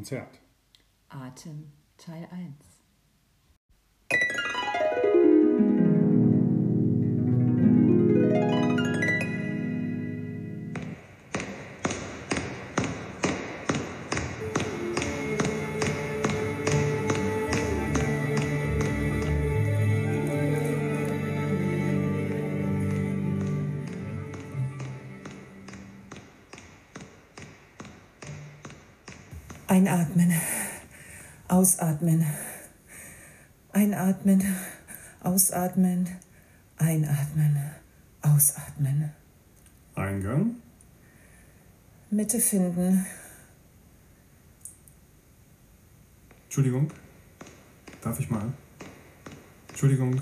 Konzert. Atem Teil 1. Einatmen, ausatmen, einatmen, ausatmen, einatmen, ausatmen. Eingang. Mitte finden, Entschuldigung. Darf ich mal? Entschuldigung.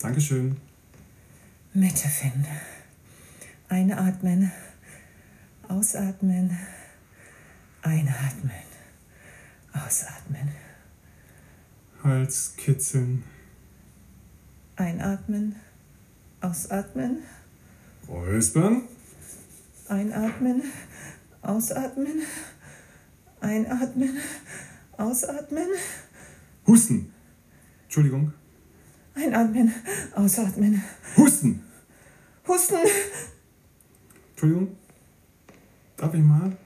Dankeschön. Mitte finden. Einatmen, ausatmen, einatmen, ausatmen. Hals kitzeln. Einatmen, ausatmen, Räuspern. einatmen, ausatmen, einatmen, ausatmen, Husten. Entschuldigung. einatmen, ausatmen. Husten. Husten, Entschuldigung. Darf ich mal?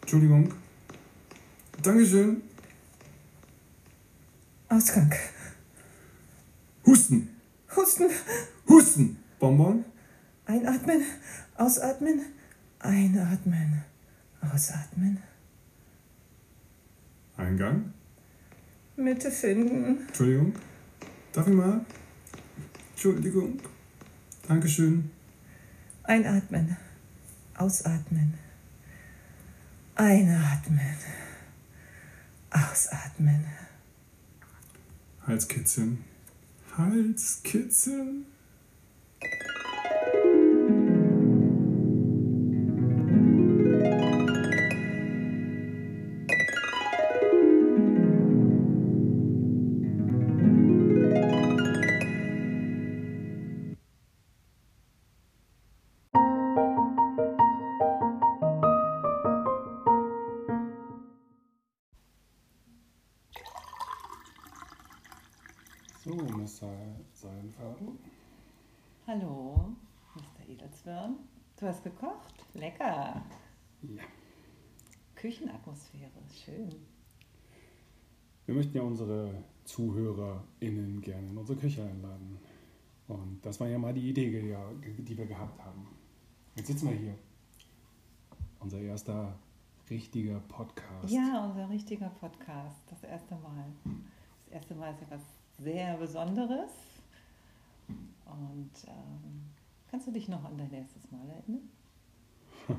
Entschuldigung. Dankeschön. Ausgang. Husten. Husten, Husten. Bonbon. einatmen, ausatmen, einatmen, ausatmen. Eingang. Mitte finden. Entschuldigung. Darf ich mal? Entschuldigung. Dankeschön. Einatmen, ausatmen, einatmen, ausatmen. Hals kitzeln. Mr. Seidenfaden. Hallo, Mr. Edelzwirn. Du hast gekocht? Lecker. Ja. Küchenatmosphäre, schön. Wir möchten ja unsere ZuhörerInnen gerne in unsere Küche einladen. Und das war ja mal die Idee, die wir gehabt haben. Jetzt sitzen wir hier. Unser erster richtiger Podcast. Ja, unser richtiger Podcast, das erste Mal. Das erste Mal ist ja was sehr Besonderes. Und ähm, kannst du dich noch an dein erstes Mal erinnern?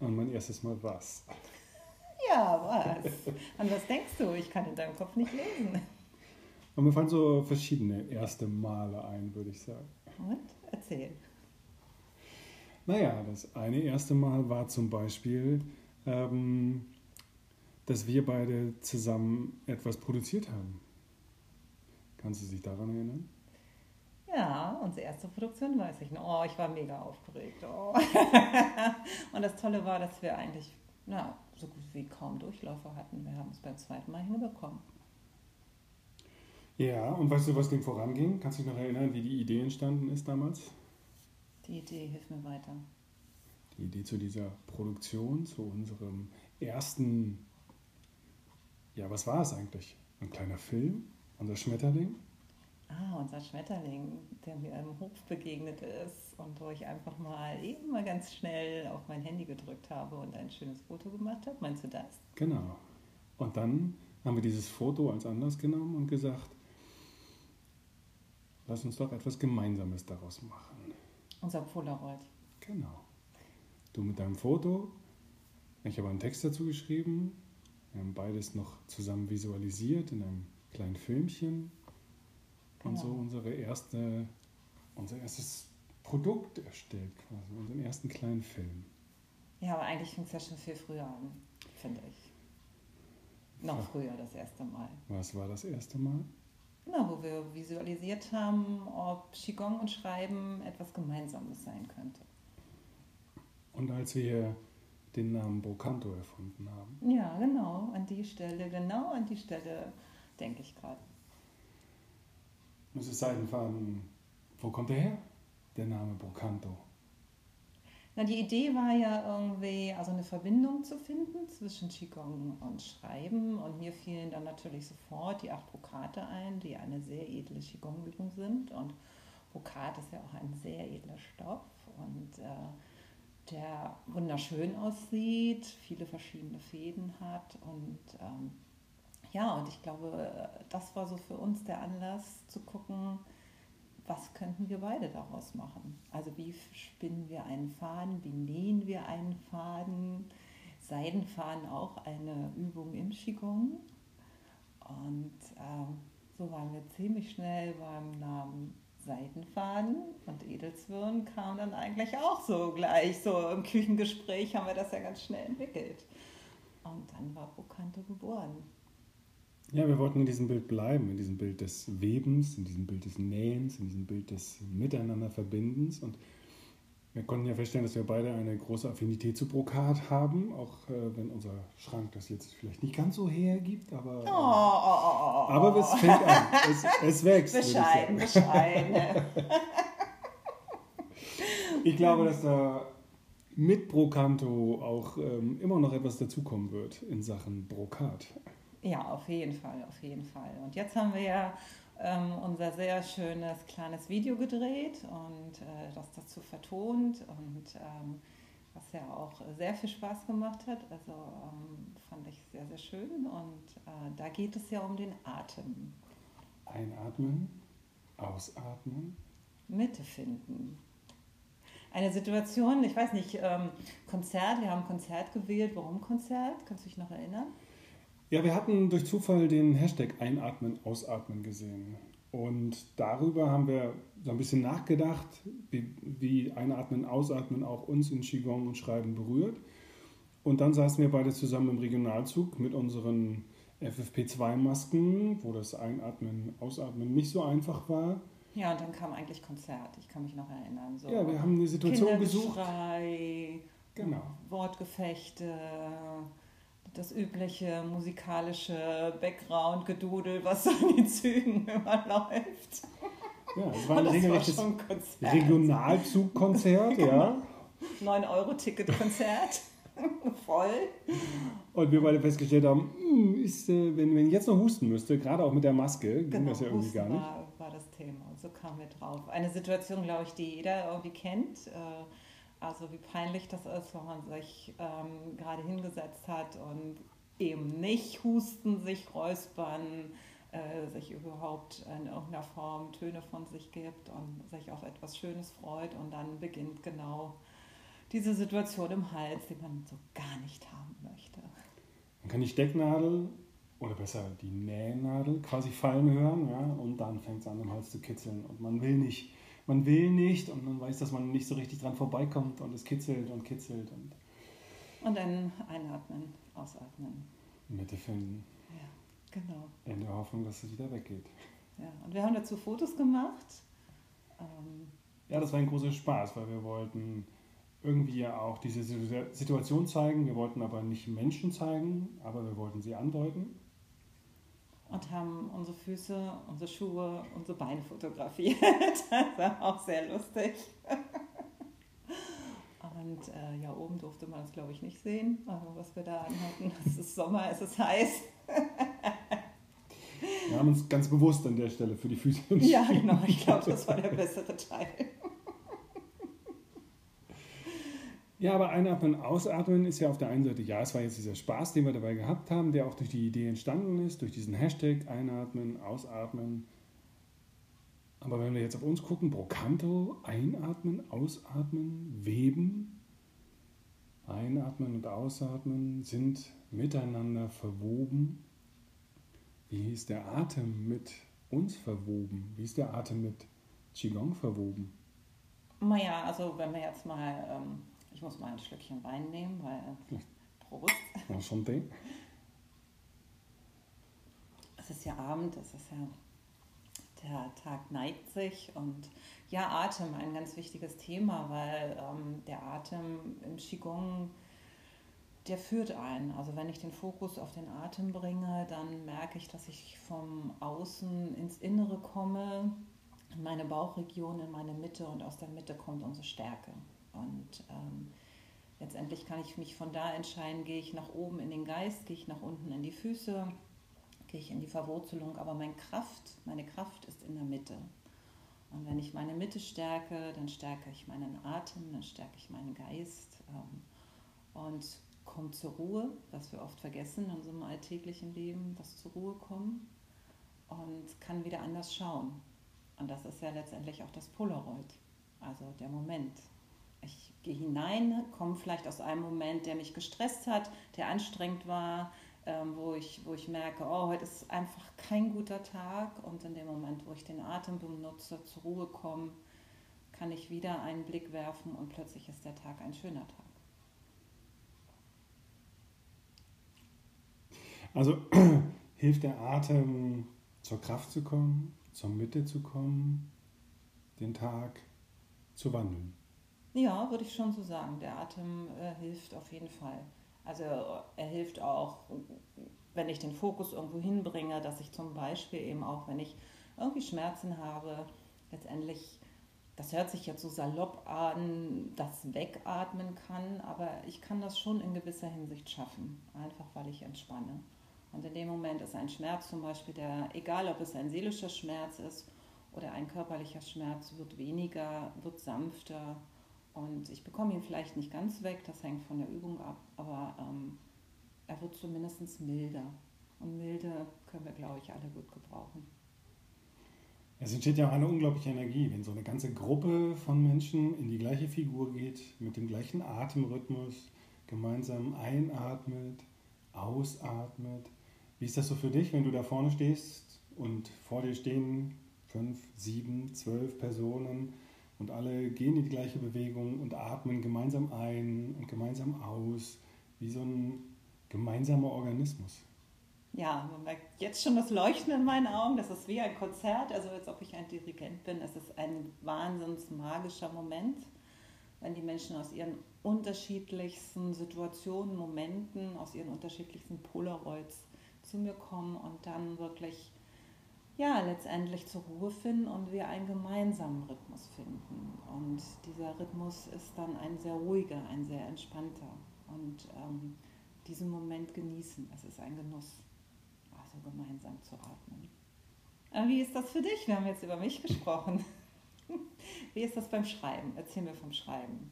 Und mein erstes Mal was. Ja, was? An was denkst du? Ich kann in deinem Kopf nicht lesen. Und mir fallen so verschiedene erste Male ein, würde ich sagen. Und? Erzähl. Naja, das eine erste Mal war zum Beispiel, ähm, dass wir beide zusammen etwas produziert haben. Kannst du dich daran erinnern? Ja, unsere erste Produktion weiß ich noch. Oh, ich war mega aufgeregt. Oh. Und das Tolle war, dass wir eigentlich na, so gut wie kaum Durchläufe hatten. Wir haben es beim zweiten Mal hinbekommen. Ja, und weißt du, was dem voranging? Kannst du dich noch erinnern, wie die Idee entstanden ist damals? Die Idee hilft mir weiter. Die Idee zu dieser Produktion, zu unserem ersten, ja, was war es eigentlich? Ein kleiner Film, unser Schmetterling? Ah, unser Schmetterling, der mir im Hof begegnet ist und wo ich einfach mal eben mal ganz schnell auf mein Handy gedrückt habe und ein schönes Foto gemacht habe. Meinst du das? Genau. Und dann haben wir dieses Foto als Anlass genommen und gesagt, lass uns doch etwas Gemeinsames daraus machen. Unser Polaroid. Genau. Du mit deinem Foto, ich habe einen Text dazu geschrieben, wir haben beides noch zusammen visualisiert in einem kleinen Filmchen und Genau. so unsere erste, unser erstes Produkt erstellt, quasi, unseren ersten kleinen Film. Ja, aber eigentlich fing es ja schon viel früher an, finde ich. Noch früher das erste Mal. Was war das erste Mal? Genau, wo wir visualisiert haben, ob Qigong und Schreiben etwas Gemeinsames sein könnte. Und als wir den Namen Brocanto erfunden haben. Ja, genau, an die Stelle, genau an die Stelle denke ich gerade. Mrs. Seidenfaden, wo kommt der her? Der Name Brocanto. Na, die Idee war ja irgendwie, also eine Verbindung zu finden zwischen Qigong und Schreiben. Und mir fielen dann natürlich sofort die acht Brokate ein, die eine sehr edle Qigong-Übung sind. Und Brokat ist ja auch ein sehr edler Stoff und äh, der wunderschön aussieht, viele verschiedene Fäden hat. Und ähm, ja, und ich glaube, das war so für uns der Anlass zu gucken, was könnten wir beide daraus machen? Also wie spinnen wir einen Faden, wie nähen wir einen Faden? Seidenfaden auch eine Übung im Qigong. Und ähm, so waren wir ziemlich schnell beim Namen Seidenfaden und Edelzwirn kam dann eigentlich auch so gleich. So im Küchengespräch haben wir das ja ganz schnell entwickelt. Und dann war Brocanto geboren. Ja, wir wollten in diesem Bild bleiben, in diesem Bild des Webens, in diesem Bild des Nähens, in diesem Bild des Miteinanderverbindens. Und wir konnten ja feststellen, dass wir beide eine große Affinität zu Brokat haben, auch äh, wenn unser Schrank das jetzt vielleicht nicht ganz so hergibt, aber, oh, oh, oh, aber es fängt an, es, es wächst. Bescheiden, bescheiden. ich glaube, dass da mit Brocanto auch ähm, immer noch etwas dazukommen wird in Sachen Brokat. Ja, auf jeden Fall, auf jeden Fall. Und jetzt haben wir ja ähm, unser sehr schönes kleines Video gedreht und äh, das dazu vertont und ähm, was ja auch sehr viel Spaß gemacht hat. Also ähm, fand ich sehr, sehr schön und äh, da geht es ja um den Atem. Einatmen, ausatmen. Mitte finden. Eine Situation, ich weiß nicht, ähm, Konzert, wir haben Konzert gewählt. Warum Konzert? Kannst du dich noch erinnern? Ja, wir hatten durch Zufall den Hashtag Einatmen, Ausatmen gesehen. Und darüber haben wir so ein bisschen nachgedacht, wie, wie Einatmen, Ausatmen auch uns in Qigong und Schreiben berührt. Und dann saßen wir beide zusammen im Regionalzug mit unseren FFP2-Masken, wo das Einatmen, Ausatmen nicht so einfach war. Ja, und dann kam eigentlich Konzert, ich kann mich noch erinnern. So ja, wir haben eine Situation gesucht. Genau. Wortgefechte, das übliche musikalische Background-Gedudel, was so in den Zügen immer läuft. Ja, es war ein regelrechtes Regionalzugkonzert, genau. ja. 9-Euro-Ticket-Konzert. Voll. Und wir beide festgestellt haben, hm, ist, äh, wenn, wenn ich jetzt noch husten müsste, gerade auch mit der Maske, ging genau, das ja irgendwie gar nicht. War, war das Thema. Und so kamen wir drauf. Eine Situation, glaube ich, die jeder irgendwie kennt. Äh, also wie peinlich das ist, wenn man sich ähm, gerade hingesetzt hat und eben nicht husten, sich räuspern, äh, sich überhaupt in irgendeiner Form Töne von sich gibt und sich auf etwas Schönes freut und dann beginnt genau diese Situation im Hals, die man so gar nicht haben möchte. Man kann die Stecknadel oder besser die Nähnadel quasi fallen hören ja, und dann fängt es an im Hals zu kitzeln und man will nicht man will nicht und man weiß, dass man nicht so richtig dran vorbeikommt und es kitzelt und kitzelt. Und, und dann einatmen, ausatmen. Mitte finden. Ja, genau. In der Hoffnung, dass es wieder weggeht. Ja, und wir haben dazu Fotos gemacht. Ähm, ja, das war ein großer Spaß, weil wir wollten irgendwie ja auch diese Situation zeigen. Wir wollten aber nicht Menschen zeigen, aber wir wollten sie andeuten und haben unsere Füße, unsere Schuhe, unsere Beine fotografiert. das war auch sehr lustig. Und äh, ja, oben durfte man es, glaube ich, nicht sehen, also was wir da anhatten. Es ist Sommer, es ist heiß. Wir haben uns ganz bewusst an der Stelle für die Füße entschieden. Ja, genau, ich glaube, das war der bessere Teil. Ja, aber einatmen, ausatmen ist ja auf der einen Seite, ja, es war jetzt dieser Spaß, den wir dabei gehabt haben, der auch durch die Idee entstanden ist, durch diesen Hashtag einatmen, ausatmen. Aber wenn wir jetzt auf uns gucken, Brocanto, einatmen, ausatmen, weben, einatmen und ausatmen sind miteinander verwoben. Wie ist der Atem mit uns verwoben? Wie ist der Atem mit Qigong verwoben? Naja, also wenn wir jetzt mal ähm ich muss mal ein Schlückchen Wein nehmen, weil. Prost. Ja, schon. Es ist ja Abend, es ist ja. Der Tag neigt sich und ja, Atem, ein ganz wichtiges Thema, weil ähm, der Atem im Qigong der führt ein. Also wenn ich den Fokus auf den Atem bringe, dann merke ich, dass ich vom Außen ins Innere komme, in meine Bauchregion, in meine Mitte und aus der Mitte kommt unsere Stärke. Und ähm, letztendlich kann ich mich von da entscheiden, gehe ich nach oben in den Geist, gehe ich nach unten in die Füße, gehe ich in die Verwurzelung, aber meine Kraft, meine Kraft ist in der Mitte. Und wenn ich meine Mitte stärke, dann stärke ich meinen Atem, dann stärke ich meinen Geist ähm, und komme zur Ruhe, was wir oft vergessen in unserem alltäglichen Leben, das zur Ruhe kommen und kann wieder anders schauen. Und das ist ja letztendlich auch das Polaroid, also der Moment. Gehe hinein, komme vielleicht aus einem Moment, der mich gestresst hat, der anstrengend war, ähm, wo, ich, wo ich merke, oh, heute ist einfach kein guter Tag. Und in dem Moment, wo ich den Atem benutze, zur Ruhe komme, kann ich wieder einen Blick werfen und plötzlich ist der Tag ein schöner Tag. Also hilft der Atem, zur Kraft zu kommen, zur Mitte zu kommen, den Tag zu wandeln. Ja, würde ich schon so sagen. Der Atem äh, hilft auf jeden Fall. Also er hilft auch, wenn ich den Fokus irgendwo hinbringe, dass ich zum Beispiel eben auch, wenn ich irgendwie Schmerzen habe, letztendlich, das hört sich jetzt so salopp an, das wegatmen kann, aber ich kann das schon in gewisser Hinsicht schaffen, einfach weil ich entspanne. Und in dem Moment ist ein Schmerz zum Beispiel, der, egal ob es ein seelischer Schmerz ist oder ein körperlicher Schmerz, wird weniger, wird sanfter und ich bekomme ihn vielleicht nicht ganz weg, das hängt von der Übung ab, aber ähm, er wird zumindest milder. Und milde können wir, glaube ich, alle gut gebrauchen. Es entsteht ja auch eine unglaubliche Energie, wenn so eine ganze Gruppe von Menschen in die gleiche Figur geht, mit dem gleichen Atemrhythmus, gemeinsam einatmet, ausatmet. Wie ist das so für dich, wenn du da vorne stehst und vor dir stehen fünf, sieben, zwölf Personen und alle gehen in die gleiche Bewegung und atmen gemeinsam ein und gemeinsam aus, wie so ein gemeinsamer Organismus? Ja, man merkt jetzt schon das Leuchten in meinen Augen. Das ist wie ein Konzert, also als ob ich ein Dirigent bin. Es ist ein wahnsinns magischer Moment, wenn die Menschen aus ihren unterschiedlichsten Situationen, Momenten, aus ihren unterschiedlichsten Polaroids zu mir kommen und dann wirklich ja, letztendlich zur Ruhe finden und wir einen gemeinsamen Rhythmus finden. Und dieser Rhythmus ist dann ein sehr ruhiger, ein sehr entspannter. Und ähm, diesen Moment genießen. Es ist ein Genuss, also gemeinsam zu atmen. Aber wie ist das für dich? Wir haben jetzt über mich gesprochen. Wie ist das beim Schreiben? Erzähl mir vom Schreiben.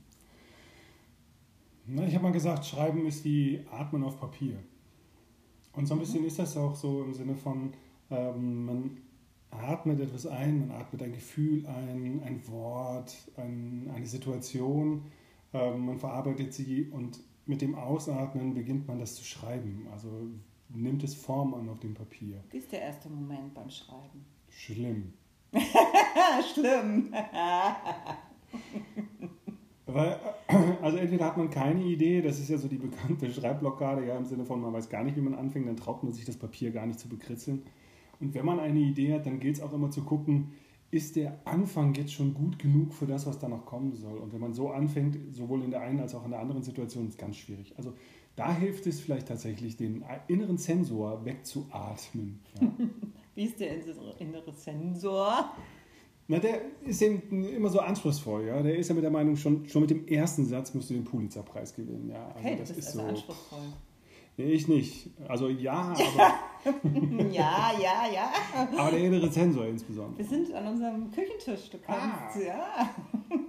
Na, ich habe mal gesagt, Schreiben ist wie Atmen auf Papier. Und so ein bisschen mhm. ist das auch so im Sinne von, man atmet etwas ein, man atmet ein Gefühl ein, ein Wort, ein, eine Situation, ähm, man verarbeitet sie und mit dem Ausatmen beginnt man das zu schreiben. Also nimmt es Form an auf dem Papier. Wie ist der erste Moment beim Schreiben? Schlimm. Schlimm. Weil, also entweder hat man keine Idee, das ist ja so die bekannte Schreibblockade, ja, im Sinne von, man weiß gar nicht, wie man anfängt, dann traut man sich das Papier gar nicht zu bekritzeln. Und wenn man eine Idee hat, dann gilt es auch immer zu gucken, ist der Anfang jetzt schon gut genug für das, was da noch kommen soll? Und wenn man so anfängt, sowohl in der einen als auch in der anderen Situation, ist es ganz schwierig. Also da hilft es vielleicht tatsächlich, den inneren Sensor wegzuatmen. Ja. Wie ist der innere Sensor? Na, der ist eben immer so anspruchsvoll, ja. Der ist ja mit der Meinung, schon, schon mit dem ersten Satz musst du den Pulitzerpreis gewinnen, ja. Also okay, das, das ist also so. anspruchsvoll. Nee, ich nicht. Also ja, aber. ja, ja, ja. aber der innere Sensor insbesondere. Wir sind an unserem Küchentisch, du kannst, ah. ja.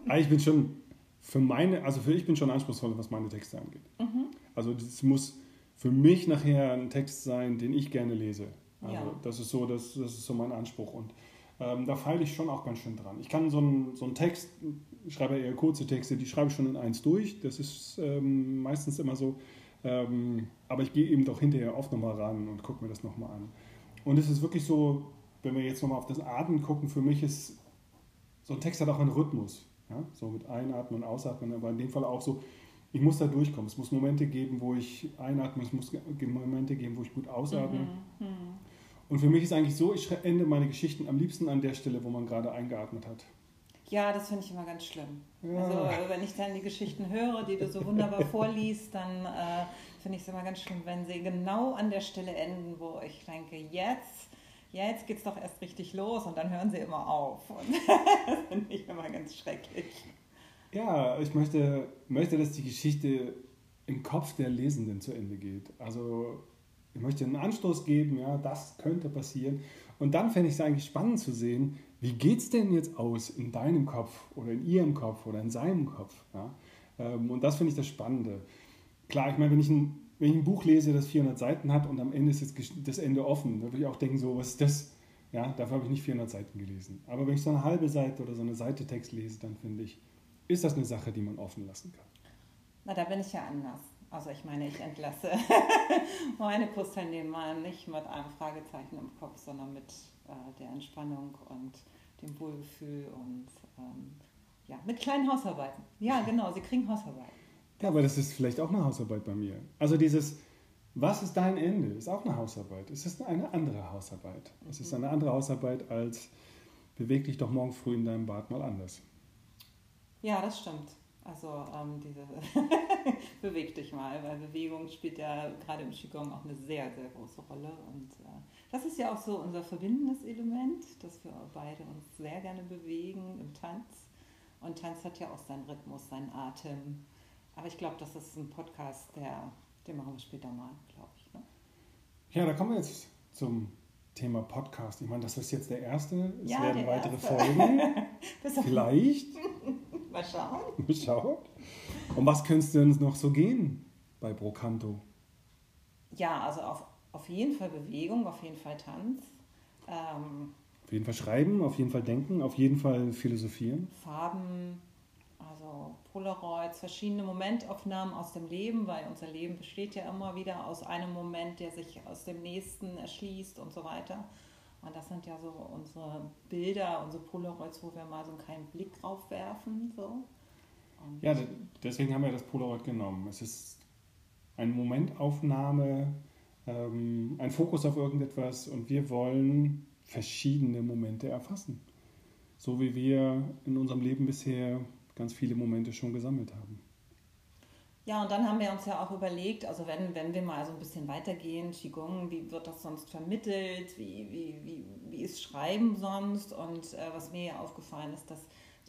Aber ich bin schon für meine, also für ich bin schon anspruchsvoll, was meine Texte angeht. Mhm. Also das muss für mich nachher ein Text sein, den ich gerne lese. Also ja. das ist so, das, das ist so mein Anspruch. Und ähm, da feile ich schon auch ganz schön dran. Ich kann so einen, so einen Text, ich schreibe eher kurze Texte, die schreibe ich schon in eins durch. Das ist ähm, meistens immer so. Ähm, aber ich gehe eben doch hinterher oft nochmal ran und gucke mir das nochmal an. Und es ist wirklich so, wenn wir jetzt nochmal auf das Atmen gucken, für mich ist so ein Text hat auch einen Rhythmus. Ja? So mit Einatmen und Ausatmen, aber in dem Fall auch so, ich muss da durchkommen. Es muss Momente geben, wo ich einatme, es muss Momente geben, wo ich gut ausatme. Mhm. Mhm. Und für mich ist eigentlich so, ich ende meine Geschichten am liebsten an der Stelle, wo man gerade eingeatmet hat. Ja, das finde ich immer ganz schlimm. Ja. Also wenn ich dann die Geschichten höre, die du so wunderbar vorliest, dann äh, finde ich es immer ganz schlimm, wenn sie genau an der Stelle enden, wo ich denke, jetzt, jetzt geht es doch erst richtig los und dann hören sie immer auf. Und das finde ich immer ganz schrecklich. Ja, ich möchte, möchte, dass die Geschichte im Kopf der Lesenden zu Ende geht. Also ich möchte einen Anstoß geben, ja, das könnte passieren. Und dann fände ich es eigentlich spannend zu sehen, wie geht es denn jetzt aus in deinem Kopf oder in ihrem Kopf oder in seinem Kopf. Ja? Ähm, und das finde ich das Spannende. Klar, ich meine, wenn ich, ein, wenn ich ein Buch lese, das 400 Seiten hat und am Ende ist jetzt das Ende offen, da würde ich auch denken, so, was ist das? Ja, dafür habe ich nicht 400 Seiten gelesen. Aber wenn ich so eine halbe Seite oder so eine Seite Text lese, dann finde ich, ist das eine Sache, die man offen lassen kann. Na, da bin ich ja anders. Also ich meine, ich entlasse meine Kursteilnehmer nicht mit einem Fragezeichen im Kopf, sondern mit äh, der Entspannung und dem Wohlgefühl und ähm, ja, mit kleinen Hausarbeiten. Ja, genau, sie kriegen Hausarbeiten. Ja, aber das ist vielleicht auch eine Hausarbeit bei mir. Also dieses, was ist dein Ende, ist auch eine Hausarbeit. Es ist eine andere Hausarbeit. Es ist eine andere Hausarbeit als beweg dich doch morgen früh in deinem Bad mal anders. Ja, das stimmt. Also ähm, diese beweg dich mal, weil Bewegung spielt ja gerade im Qigong auch eine sehr, sehr große Rolle. Und äh, das ist ja auch so unser verbindendes Element, dass wir beide uns sehr gerne bewegen im Tanz. Und Tanz hat ja auch seinen Rhythmus, seinen Atem. Aber ich glaube, das ist ein Podcast, der, den machen wir später mal, glaube ich. Ne? Ja, da kommen wir jetzt zum Thema Podcast. Ich meine, das ist jetzt der erste. Es Ja, werden weitere erste. Folgen. Vielleicht. Mal schauen. Mal schauen. Um was könnte es denn noch so gehen bei Brocanto? Ja, also auf, auf jeden Fall Bewegung, auf jeden Fall Tanz. Ähm, Auf jeden Fall schreiben, auf jeden Fall denken, auf jeden Fall philosophieren. Farben, also Polaroids, verschiedene Momentaufnahmen aus dem Leben, weil unser Leben besteht ja immer wieder aus einem Moment, der sich aus dem nächsten erschließt und so weiter. Und das sind ja so unsere Bilder, unsere Polaroids, wo wir mal so einen kleinen Blick drauf werfen. So. Und Ja, de- deswegen haben wir das Polaroid genommen. Es ist eine Momentaufnahme, ähm, ein Fokus auf irgendetwas und wir wollen verschiedene Momente erfassen. So wie wir in unserem Leben bisher ganz viele Momente schon gesammelt haben. Ja, und dann haben wir uns ja auch überlegt, also wenn, wenn wir mal so ein bisschen weitergehen, Qigong, wie wird das sonst vermittelt, wie, wie, wie, wie ist Schreiben sonst? Und äh, was mir ja aufgefallen ist, dass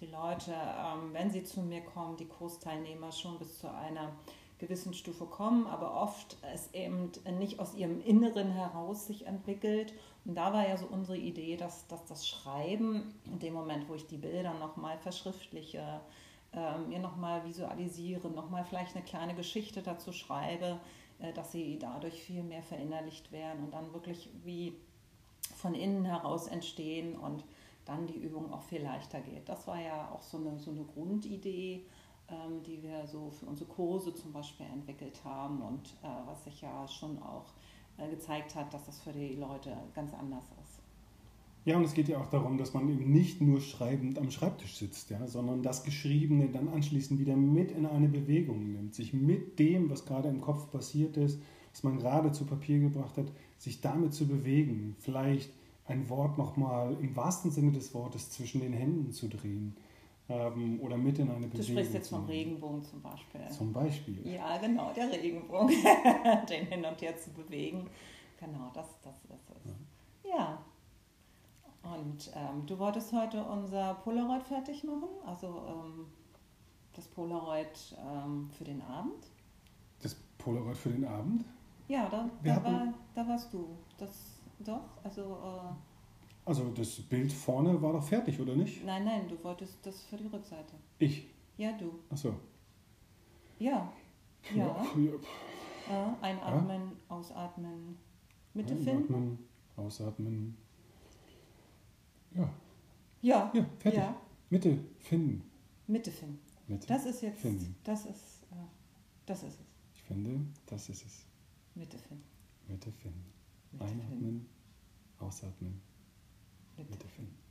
die Leute, ähm, wenn sie zu mir kommen, die Kursteilnehmer schon bis zu einer gewissen Stufe kommen, aber oft es eben nicht aus ihrem Inneren heraus sich entwickelt. Und da war ja so unsere Idee, dass, dass das Schreiben, in dem Moment, wo ich die Bilder nochmal verschriftliche, ähm, mir nochmal visualisiere, nochmal vielleicht eine kleine Geschichte dazu schreibe, äh, dass sie dadurch viel mehr verinnerlicht werden und dann wirklich wie von innen heraus entstehen und dann die Übung auch viel leichter geht. Das war ja auch so eine, so eine Grundidee, ähm, die wir so für unsere Kurse zum Beispiel entwickelt haben und äh, was sich ja schon auch äh, gezeigt hat, dass das für die Leute ganz anders ist. Ja, und es geht ja auch darum, dass man eben nicht nur schreibend am Schreibtisch sitzt, ja, sondern das Geschriebene dann anschließend wieder mit in eine Bewegung nimmt, sich mit dem, was gerade im Kopf passiert ist, was man gerade zu Papier gebracht hat, sich damit zu bewegen, vielleicht ein Wort nochmal im wahrsten Sinne des Wortes zwischen den Händen zu drehen ähm, oder mit in eine Du Bewegung sprichst jetzt vom. Regenbogen zum Beispiel. Zum Beispiel. Ja, genau, der Regenbogen, den hin und her zu bewegen. Genau, das, das ist es. Ja. Und ähm, du wolltest heute unser Polaroid fertig machen, also ähm, das Polaroid ähm, für den Abend. Das Polaroid für den Abend? Ja, da, da, war, da warst du. Das doch, also äh, Also das Bild vorne war doch fertig, oder nicht? nein, nein, du wolltest das für die Rückseite. Ich. Ja, du. Achso. Ja. Ja. ja. Äh, einatmen, ausatmen, Mitte finden. Einatmen, ausatmen. Ja, Ja. ja, fertig. Ja. Mitte finden. Mitte finden. Mitte. Das ist jetzt, Finden. das ist, äh, das ist es. Ich finde, das ist es. Mitte finden. Mitte finden. Mitte finden. Einatmen, ausatmen, Mitte Mitte finden.